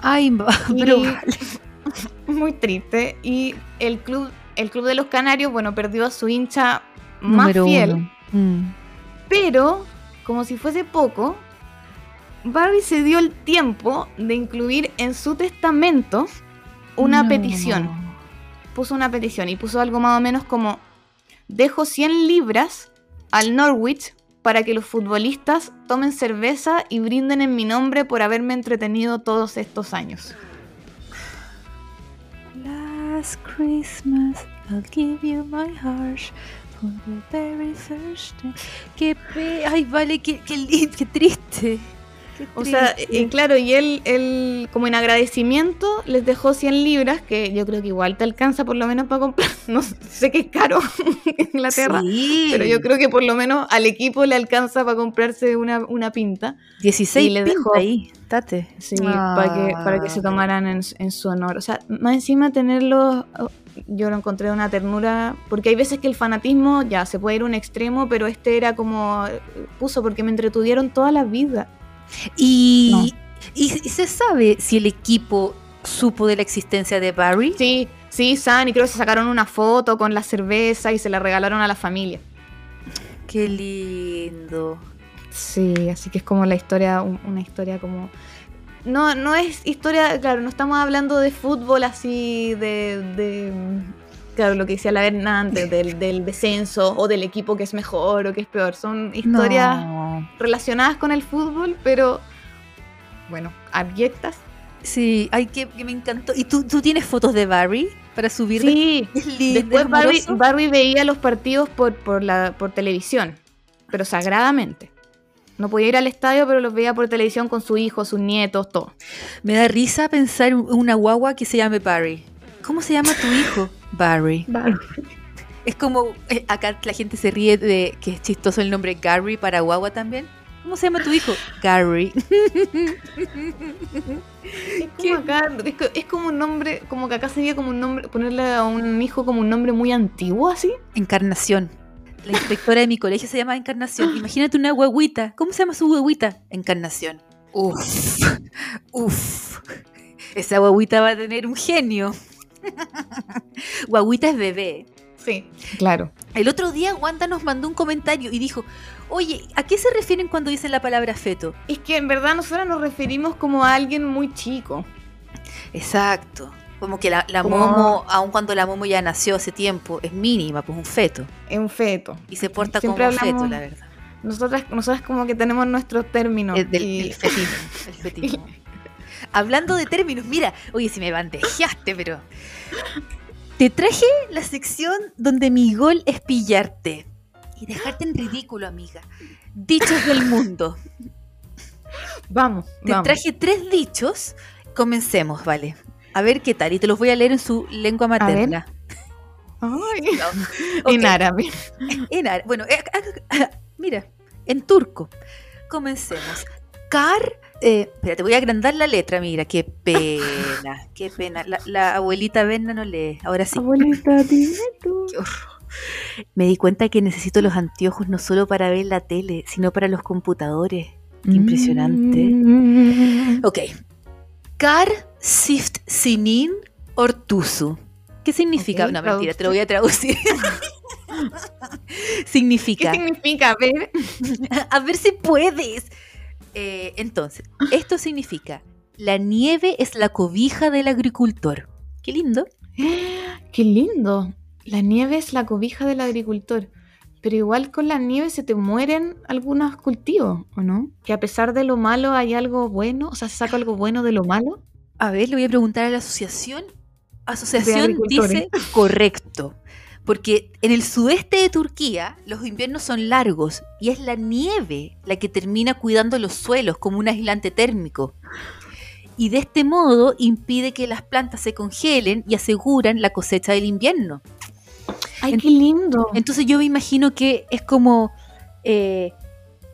Ay, pero vale. muy triste. Y el club, el club de los Canarios, bueno, perdió a su hincha más Número fiel. Mm. Pero, como si fuese poco, Barry se dio el tiempo de incluir en su testamento una No. petición. Puso una petición y puso algo más o menos como: Dejo 100 libras al Norwich para que los futbolistas tomen cerveza y brinden en mi nombre por haberme entretenido todos estos años. Last Christmas, I'll give you my heart for the very first time. Qué pe... Ay, vale, qué, qué, li- qué triste. O sea, triste. eh, claro, y él, él, como en agradecimiento, les dejó 100 libras, que yo creo que igual te alcanza por lo menos para comprar. No sé que es caro en Inglaterra, Sí. pero yo creo que por lo menos al equipo le alcanza para comprarse una, una pinta. 16 y le dejó- ahí, tate. Sí, para, que, para que se tomaran en, en su honor. O sea, más encima tenerlo, oh, yo lo encontré de una ternura, porque hay veces que el fanatismo ya se puede ir a un extremo, pero este era como, eh, puso porque me entretuvieron toda la vida. Y, No. y, y se sabe si el equipo supo de la existencia de Barry. Sí, sí, San, y creo que se sacaron una foto con la cerveza y se la regalaron a la familia. Qué lindo. Sí, así que es como la historia, un- una historia como... No, no es historia, claro, no estamos hablando de fútbol así, de, de claro, lo que decía la Berna antes, del, del descenso o del equipo que es mejor o que es peor. Son historias No. Relacionadas con el fútbol, pero, bueno, abyectas. Sí, ay, que, que me encantó. ¿Y tú, tú tienes fotos de Barry para subir? Sí, Es lindo, después es Barry. Barry veía los partidos por, por, la, por televisión, pero sagradamente. No podía ir al estadio, pero los veía por televisión con su hijo, sus nietos, todo. Me da risa pensar en una guagua que se llame Barry. ¿Cómo se llama tu hijo? Barry. Es como, eh, acá la gente se ríe de que es chistoso el nombre Gary para guagua también. ¿Cómo se llama tu hijo? Gary. Es como, acá, es como un nombre, como que acá sería como un nombre, ponerle a un hijo como un nombre muy antiguo así. Encarnación. La inspectora de mi colegio se llama Encarnación. Imagínate una guaguita. ¿Cómo se llama su guaguita? Encarnación. Uf. Uf. Esa guaguita va a tener un genio. Guaguita es bebé. Sí, claro. El otro día Wanda nos mandó un comentario y dijo, oye, ¿a qué se refieren cuando dicen la palabra feto? Es que en verdad nosotros nos referimos como a alguien muy chico. Exacto. Como que la, la Como- momo, aun cuando la momo ya nació hace tiempo, es mínima, pues un feto. Es un feto. Y se porta Siempre como hablamos- feto, la verdad. Nosotras, nosotras como que tenemos nuestros términos. El, del, y- el fetismo. El fetismo. Hablando de términos, mira, oye, si me bandejaste, pero. Te traje la sección donde mi gol es pillarte. Y dejarte en ridículo, amiga. Dichos del mundo. Vamos, Te vamos. traje tres dichos. Comencemos, vale. A ver qué tal. Y te los voy a leer en su lengua materna. Ay. En árabe. En árabe. Bueno, eh, ah, mira, en turco. Comencemos. Car. Eh, espera, te voy a agrandar la letra, mira, qué pena, qué pena. La, la abuelita Berna no lee. Ahora sí. Abuelita, dime tú. Qué horror. Me di cuenta que necesito los anteojos no solo para ver la tele, sino para los computadores. Qué impresionante. Mm. Ok. Kar sift sinin ortusu. ¿Qué significa? Ok, no, mentira, te lo voy a traducir. significa. ¿Qué significa? A ver. A ver si puedes. Eh, entonces, esto significa, la nieve es la cobija del agricultor. Qué lindo. Qué lindo. La nieve es la cobija del agricultor. Pero igual con la nieve se te mueren algunos cultivos, ¿o no? Que a pesar de lo malo hay algo bueno, o sea, se saca algo bueno de lo malo. A ver, le voy a preguntar a la asociación. Asociación dice correcto. Porque en el sudeste de Turquía los inviernos son largos y es la nieve la que termina cuidando los suelos como un aislante térmico. Y de este modo impide que las plantas se congelen y aseguran la cosecha del invierno. Ay, qué lindo. Entonces yo me imagino que es como eh,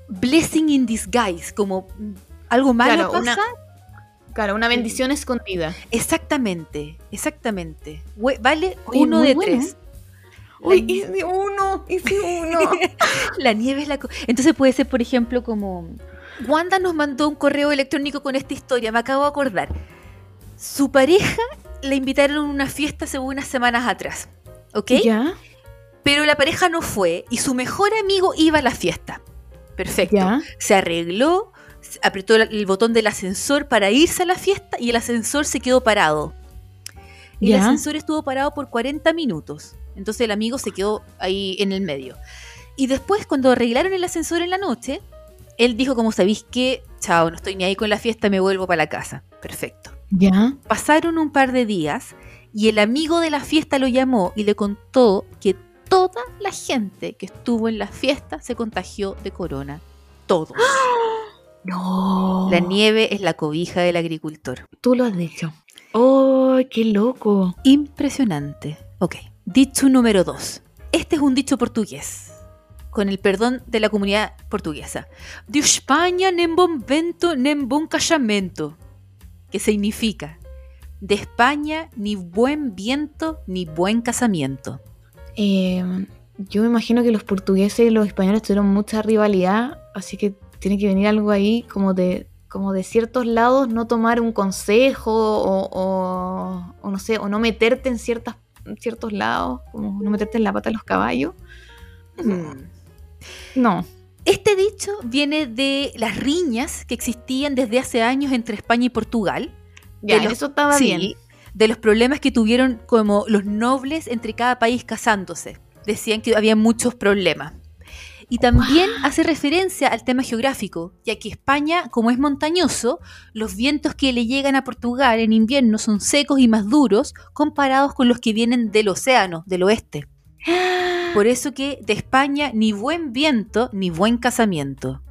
blessing in disguise, como mm, algo malo Claro, pasa. una- Claro, una bendición escondida. Exactamente, exactamente. Vale Oye, uno de bueno. tres. Uy, hice uno, hice uno. La nieve es la... co- Entonces puede ser, por ejemplo, como... Wanda nos mandó un correo electrónico con esta historia, me acabo de acordar. Su pareja la invitaron a una fiesta hace unas semanas atrás, ¿ok? ¿Ya? Pero la pareja no fue y su mejor amigo iba a la fiesta. Perfecto. ¿Ya? Se arregló, apretó el- el botón del ascensor para irse a la fiesta y el ascensor se quedó parado. El ¿Ya? ascensor estuvo parado por 40 minutos. Entonces el amigo se quedó ahí en el medio. Y después, cuando arreglaron el ascensor en la noche, él dijo, como sabéis que, chao, no estoy ni ahí con la fiesta, me vuelvo para la casa. Perfecto. ¿Ya? Pasaron un par de días y el amigo de la fiesta lo llamó y le contó que toda la gente que estuvo en la fiesta se contagió de corona. Todos. No. La nieve es la cobija del agricultor. Tú lo has dicho. ¡Oh, qué loco! Impresionante. Ok. Dicho número 2. Este es un dicho portugués. Con el perdón de la comunidad portuguesa. De España nem bom vento nem bom casamento. Que significa de España ni buen viento ni buen casamiento. Eh, yo me imagino que los portugueses y los españoles tuvieron mucha rivalidad, así que tiene que venir algo ahí como de, como de ciertos lados, no tomar un consejo o, o- no sé, o no meterte en, ciertas, ciertos lados, como no meterte en la pata de los caballos. No. Este dicho viene de las riñas que existían desde hace años entre España y Portugal. Ya, De los- eso estaba Sí, bien. De los problemas que tuvieron como los nobles entre cada país casándose. Decían que había muchos problemas. Y también hace referencia al tema geográfico, ya que España, como es montañoso, los vientos que le llegan a Portugal en invierno son secos y más duros comparados con los que vienen del océano, del oeste. Por eso que de España ni buen viento ni buen casamiento.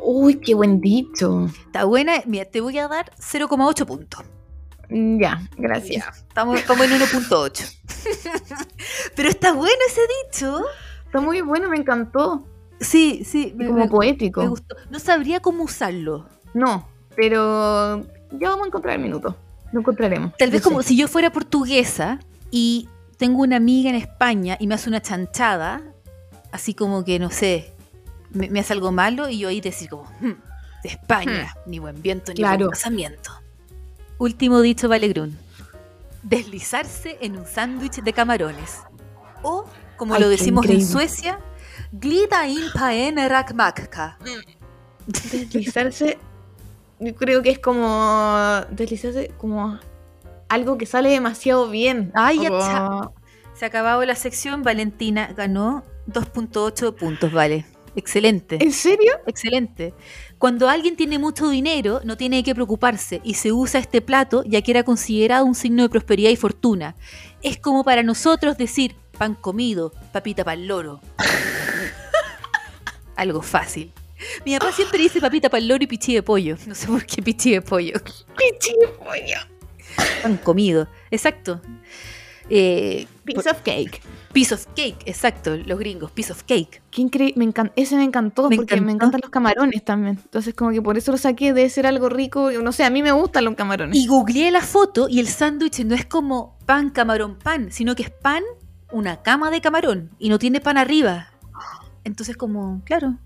Uy, qué buen dicho. Está buena, mira, te voy a dar 0,8 puntos. Mm, Ya, gracias. Estamos, estamos en 1.8. Pero está bueno ese dicho. Está muy bueno, me encantó. Sí, sí, me, como me- poético. me gustó. No sabría cómo usarlo. No, pero ya vamos a encontrar el minuto. Lo encontraremos. Tal vez Yo como sé. si yo fuera portuguesa y tengo una amiga en España y me hace una chanchada, así como que, no sé, me, me hace algo malo y yo ahí decir como, "Hmm, de España, ni buen viento ni Claro. buen casamiento. Último dicho, Valegrún. Deslizarse en un sándwich de camarones. O, como Ay, lo decimos en. Suecia, glida in paen rakmakka. Deslizarse, yo creo que es como deslizarse como algo que sale demasiado bien. Ay, ya, Como-. Se ha acabado la sección, Valentina ganó 2.8 puntos, vale. Excelente. ¿En serio? Excelente. Cuando alguien tiene mucho dinero, no tiene que preocuparse y se usa este plato ya que era considerado un signo de prosperidad y fortuna. Es como para nosotros decir pan comido, papita para el loro. Algo fácil. Mi papá siempre dice papita para el loro y pichí de pollo. No sé por qué pichí de pollo. Pichi de pollo. Pan comido. Exacto. Eh, Piece of cake. piece of cake, exacto. Los gringos, piece of cake. Qué increíble. Me encan- Ese me encantó Me porque me encantan los camarones también. Entonces, como que por eso lo saqué de ser algo rico. No sé, a mí me gustan los camarones. Y googleé la foto y el sándwich no es como pan, camarón, pan, sino que es pan, una cama de camarón y no tiene pan arriba. Entonces como, claro.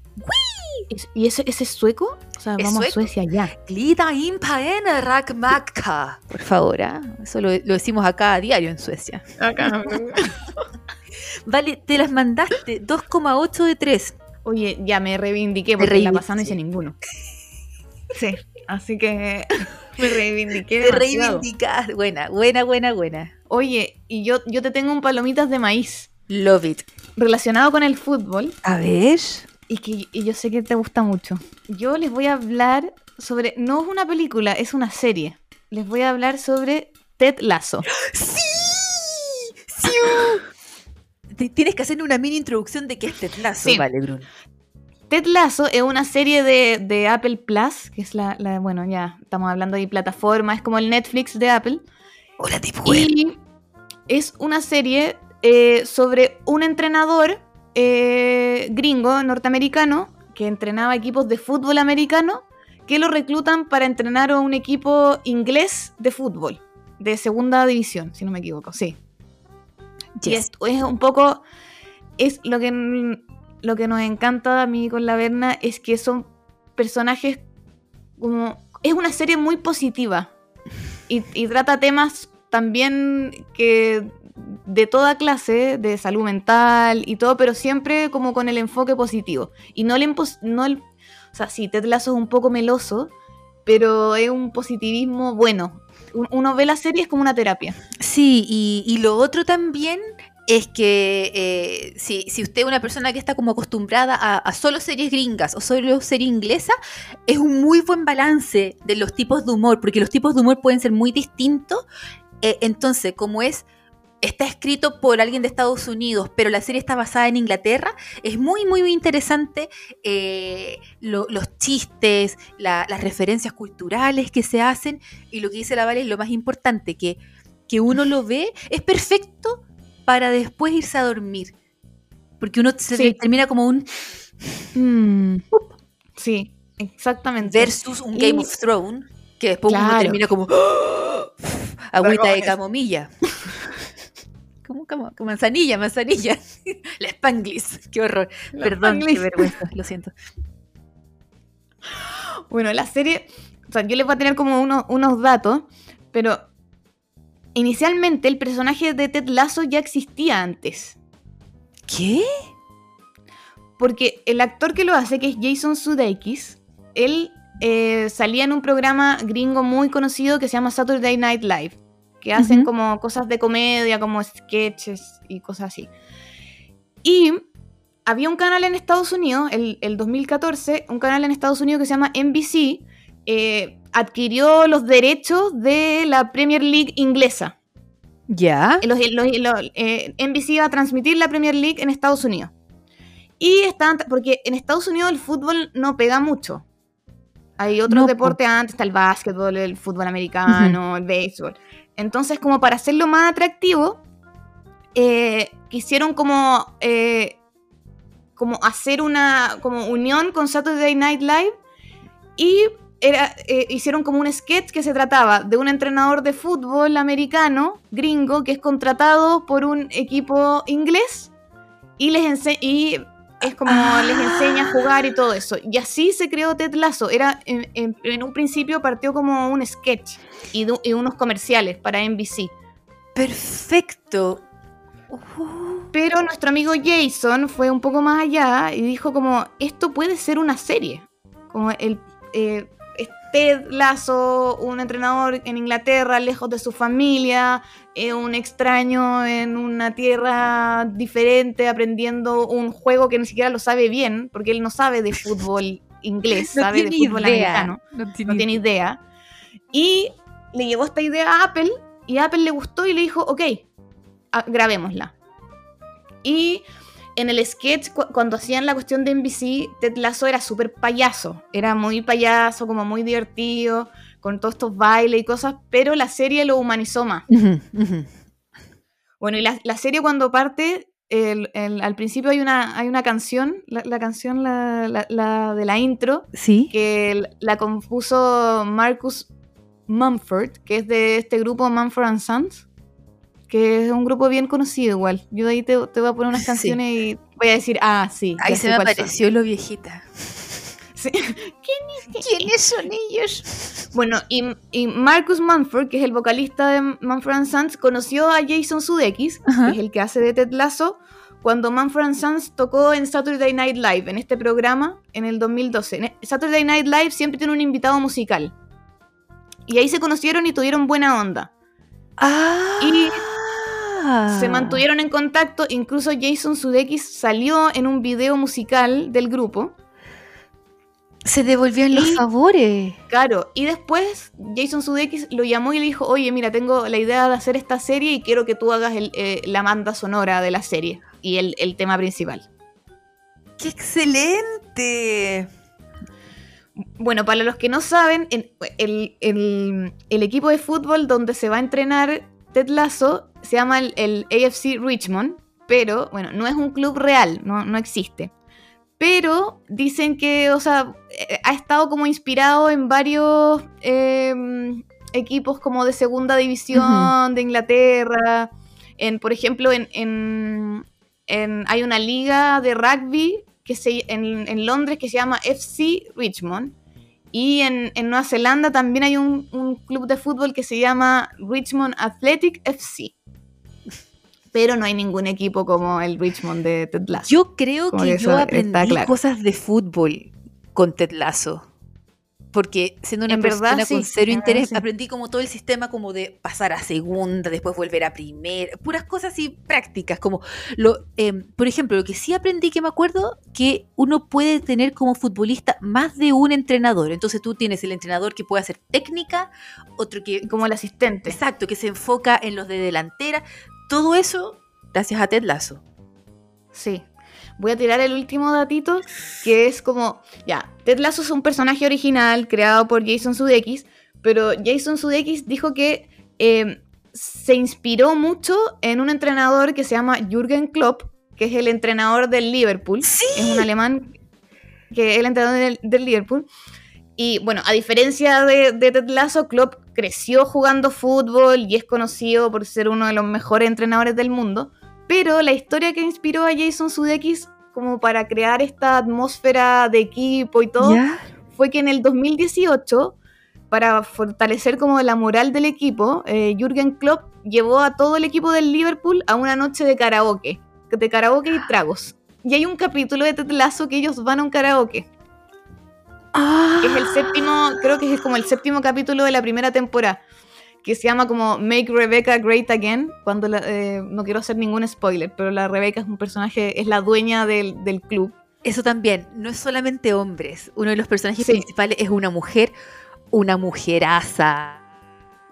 ¿Y ese, ese es sueco? O sea, ¿Es vamos sueco? a Suecia ya. Glida in paen rakmakka. Por favor, ¿ah? eso lo, lo decimos acá a diario en Suecia. Acá. Vale, te las mandaste 2,8 de 3. Oye, ya me reivindiqué porque en la pasada no hice ninguno. Sí, así que me reivindiqué Te reivindicas. Buena, buena, buena, buena. Oye, y yo, yo te tengo un palomitas de maíz. Love it. relacionado con el fútbol A ver. y que y yo sé que te gusta mucho. Yo les voy a hablar sobre, no es una película, es una serie. Les voy a hablar sobre Ted Lasso. ¡Sí! ¡Sí! Tienes que hacer una mini introducción de qué es Tetlazo, Sí. vale, Bruno. Ted Lasso es una serie de, de Apple Plus, que es la, la- bueno, ya estamos hablando de plataforma, es como el Netflix de Apple. Hola, tipo web. Y es una serie eh, sobre un entrenador eh, gringo norteamericano que entrenaba equipos de fútbol americano que lo reclutan para entrenar a un equipo inglés de fútbol, de segunda división, si no me equivoco, sí. Y esto es un poco. Es lo que, lo que nos encanta a mí con la Berna es que son personajes como. Es una serie muy positiva. Y, trata temas también que. de toda clase, de salud mental y todo, pero siempre como con el enfoque positivo. Y no el. No el o sea, sí, Ted Lasso es un poco meloso, pero es un positivismo bueno. Un- Uno ve la serie es como una terapia. Sí, y, y lo otro también es que eh, si, si usted es una persona que está como acostumbrada a, solo series gringas o solo serie inglesa, es un muy buen balance de los tipos de humor, porque los tipos de humor pueden ser muy distintos. Eh, entonces, como es está escrito por alguien de Estados Unidos, pero la serie está basada en Inglaterra, es muy, muy, muy interesante eh, lo- los chistes, la- las referencias culturales que se hacen, y lo que dice la Vale es lo más importante, que, que uno lo ve, es perfecto para después irse a dormir. Porque uno se Sí. termina como un Sí, exactamente. versus un Y- Game of Thrones, que después uno termina como agüita de camomilla. ¿Cómo, cómo? Como manzanilla, manzanilla. La Spanglish, qué horror. La Perdón, qué vergüenza, lo siento. Bueno, la serie, o sea, yo les voy a tener como uno- unos datos, pero inicialmente el personaje de Ted Lasso ya existía antes. ¿Qué? Porque el actor que lo hace, que es Jason Sudeikis, él eh, salía en un programa gringo muy conocido que se llama Saturday Night Live, que hacen como cosas de comedia, como sketches y cosas así. Y había un canal en Estados Unidos, el, el 2014, un canal en Estados Unidos que se llama NBC, eh, adquirió los derechos de la Premier League inglesa. ¿Ya? Los- los- los- eh, NBC iba a transmitir la Premier League en Estados Unidos. Y estaban, porque en Estados Unidos el fútbol no pega mucho. Hay otros No, deportes antes, está el básquetbol, el fútbol americano, el béisbol. Entonces, como para hacerlo más atractivo, eh, quisieron como, eh, como hacer una como unión con Saturday Night Live y era, eh, hicieron como un sketch que se trataba de un entrenador de fútbol americano, gringo, que es contratado por un equipo inglés y les y es como Ah. les enseña a jugar y todo eso. Y así se creó Ted Lasso. Era, en, en- en un principio partió como un sketch y, de- y unos comerciales para NBC. Perfecto. Uh, Pero nuestro amigo Jason fue un poco más allá y dijo como, esto puede ser una serie. Como el eh, Ted Lasso, un entrenador en Inglaterra, lejos de su familia, eh, un extraño en una tierra diferente, aprendiendo un juego que ni siquiera lo sabe bien, porque él no sabe de fútbol inglés, no sabe de fútbol idea. americano No tiene no tiene idea. Y le llegó esta idea a Apple y a Apple le gustó y le dijo, ok, a- grabémosla. Y en el sketch, cu- cuando hacían la cuestión de NBC, Ted Lasso era súper payaso. Era muy payaso, como muy divertido, con todos estos bailes y cosas, pero la serie lo humanizó más. Bueno, y la, la serie cuando parte, el- el- al principio hay una, hay una canción, la, la canción la- de la intro, Sí. que la compuso Marcus Mumford, que es de este grupo Mumford and Sons, que es un grupo bien conocido igual. Yo de ahí te, te voy a poner unas Sí. canciones y voy a decir, ah, sí. Ahí se me cuáles son. apareció lo viejita. Sí. ¿Quiénes son ellos? Bueno, y, y Marcus Mumford, que es el vocalista de and Sons, conoció a Jason Sudeikis, Ajá. que es el que hace de Ted Lasso, cuando and Sons tocó en Saturday Night Live, en este programa, en el 2012. En- Saturday Night Live siempre tiene un invitado musical. Y ahí se conocieron y tuvieron buena onda. Ah. Y- Ah. se mantuvieron en contacto, incluso Jason Sudeikis salió en un video musical del grupo. Se devolvían los Y- favores. Claro, y después Jason Sudeikis lo llamó y le dijo, oye, mira, tengo la idea de hacer esta serie y quiero que tú hagas el, eh, la banda sonora de la serie y el, el tema principal. ¡Qué excelente! Bueno, para los que no saben, en- el, el- el equipo de fútbol donde se va a entrenar Ted Lasso se llama el, el AFC Richmond, pero bueno, no es un club real, no, no existe. Pero dicen que, o sea, eh, ha estado como inspirado en varios eh, equipos como de segunda división de Inglaterra. En, por ejemplo, en, en- en- hay una liga de rugby que se, en, Londres que se llama FC Richmond. Y en, en Nueva Zelanda también hay un, un club de fútbol que se llama Richmond Athletic FC. Pero no hay ningún equipo como el Richmond de Ted Lasso. Yo creo Como que yo aprendí claro. cosas de fútbol con Ted Lasso. Porque siendo una En verdad, persona con sí, cero interés, verdad, sí. aprendí como todo el sistema como de pasar a segunda, después volver a primera, puras cosas así prácticas, como lo, em, por ejemplo, lo que sí aprendí que me acuerdo, que uno puede tener como futbolista más de un entrenador. Entonces tú tienes el entrenador que puede hacer técnica, otro que Como el asistente. Exacto, que se enfoca en los de delantera. Todo eso gracias a Ted Lasso. Sí. Voy a tirar el último datito, que es como, ya, Ted Lasso es un personaje original creado por Jason Sudeikis, pero Jason Sudeikis dijo que eh, se inspiró mucho en un entrenador que se llama Jürgen Klopp, que es el entrenador del Liverpool. Sí. Es un alemán que es el entrenador del, del Liverpool. Y bueno, a diferencia de, de Ted Lasso, Klopp creció jugando fútbol y es conocido por ser uno de los mejores entrenadores del mundo. Pero la historia que inspiró a Jason Sudeikis como para crear esta atmósfera de equipo y todo fue que en el 2018, para fortalecer como la moral del equipo, eh, Jürgen Klopp llevó a todo el equipo del Liverpool a una noche de karaoke, de karaoke y tragos. Y hay un capítulo de Ted Lasso que ellos van a un karaoke. Ah. que es el séptimo, creo que es como el séptimo capítulo de la primera temporada, que se llama como Make Rebecca Great Again, cuando la- eh, no quiero hacer ningún spoiler, pero la Rebecca es un personaje, es la dueña del, del club. Eso también, no es solamente hombres. Uno de los personajes Sí. principales es una mujer, una mujeraza.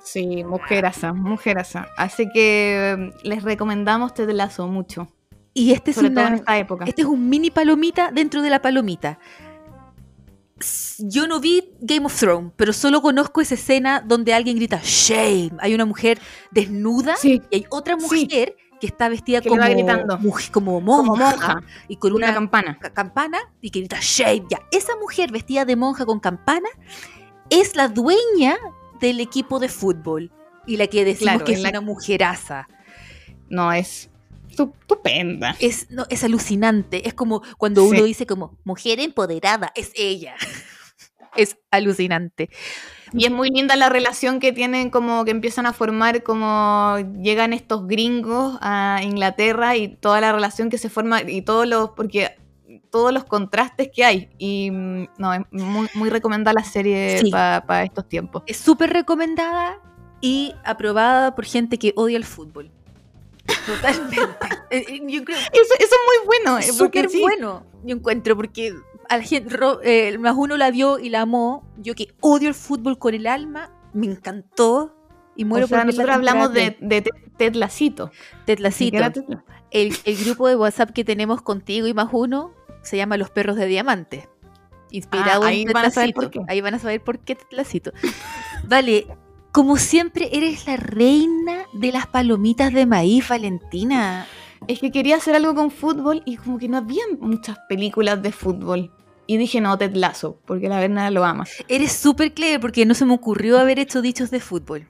Sí, mujeraza, mujeraza. Así que eh, les recomendamos Ted Lasso mucho, Y este es, sobre todo una- en esta época. este es un mini palomita dentro de la palomita. Yo no vi Game of Thrones, pero solo conozco esa escena donde alguien grita shame. Hay una mujer desnuda Sí, y hay otra Sí. mujer que está vestida Que como, va gritando. muj- como monja, como monja, y con una una, campana. ca- campana y que grita shame. Ya, esa mujer vestida de monja con campana es la dueña del equipo de fútbol y la que decimos Claro, que es es la- una mujeraza. No, es estupenda. Es, no, es alucinante. Es como cuando uno Sí. dice como mujer empoderada, es ella. Es alucinante. Y es muy linda la relación que tienen, como que empiezan a formar, como llegan estos gringos a Inglaterra y toda la relación que se forma y todos los, porque todos los contrastes que hay. Y mm, no, es muy, muy recomendada la serie Sí. para estos tiempos. Es súper recomendada y aprobada por gente que odia el fútbol. Totalmente. Eh, eh, Yo creo Eso, eso es muy bueno. es eh, súper sí, bueno. Yo encuentro porque a la gente, Ro- eh, más uno la vio y la amó. Yo que odio el fútbol con el alma, me encantó y muero o sea, por nosotros hablamos de, de Ted- Lacito. Ted Ted- El, el grupo de WhatsApp que tenemos contigo y más uno se llama Los Perros de Diamante. Inspirado Ah, ahí en Ted van a saber Lassito. por qué. Ahí van a saber por qué Ted Lassito. Vale, como siempre, eres la reina de las palomitas de maíz, Valentina. Es que quería hacer algo con fútbol y como que no había muchas películas de fútbol. Y dije, no, Ted Lasso, porque la verdad lo ama. Eres súper clever porque no se me ocurrió haber hecho dichos de fútbol.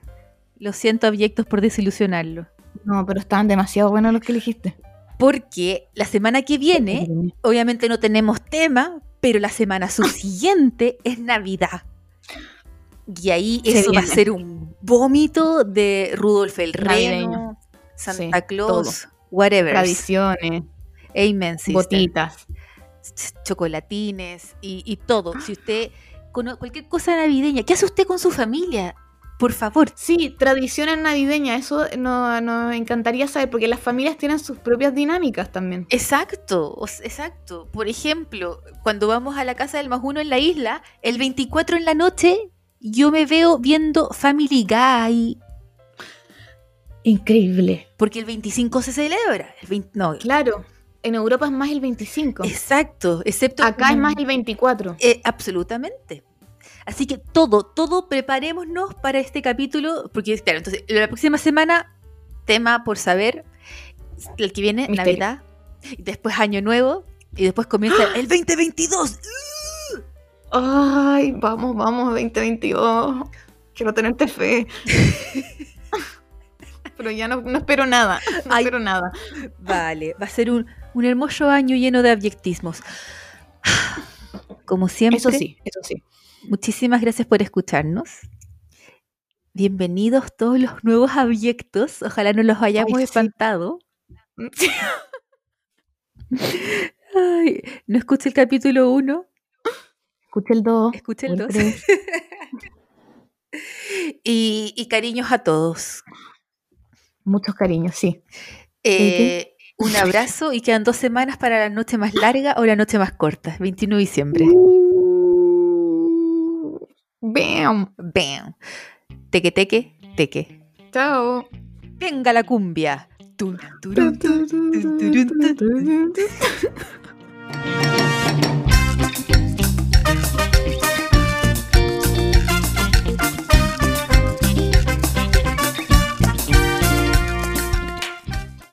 Lo siento, abyectos, por desilusionarlo. No, pero estaban demasiado buenos los que elegiste. Porque la semana que viene, obviamente no tenemos tema, pero la semana subsiguiente es Navidad. Y ahí Se eso va a ser un vómito de Rudolf el. Reno, Santa Sí, Claus, whatever. Tradiciones, Amen, sister. botitas. Ch- chocolatines y, y todo. Si usted cono- cualquier cosa navideña, ¿qué hace usted con su familia? Por favor. Sí, tradiciones navideñas, eso no- nos encantaría saber, porque las familias tienen sus propias dinámicas también. Exacto, exacto. Por ejemplo, cuando vamos a la casa del más uno en la isla, el 24 en la noche, yo me veo viendo Family Guy, Increíble. porque el 25 se celebra. El 20 no, Claro, en Europa es más el 25. exacto, excepto... Acá es más el 24. Eh, absolutamente. Así que todo, todo preparémonos para este capítulo, porque claro, entonces la próxima semana, tema por saber, el que viene, Misterio. Navidad, y después Año Nuevo, y después comienza el 2022. Ay, vamos, vamos, 2022. Quiero tenerte fe. Pero ya no, no espero nada. No Ay. espero nada. Vale, va a ser un, un hermoso año lleno de abyectismos. Como siempre, Eso sí, eso sí. muchísimas gracias por escucharnos. Bienvenidos todos los nuevos abyectos. Ojalá no los hayamos Ay, sí. espantado. Ay, no escuché el capítulo 1, Escuché el 2. escuché el 2. y, y cariños a todos. Muchos cariños, sí. Eh, un abrazo y quedan dos semanas para la noche más larga o la noche más corta, 21 de diciembre. Bam. Bam. Teque, teque, teque. Chao. Venga la cumbia. Tun, turun, tun, tun, turun, tun.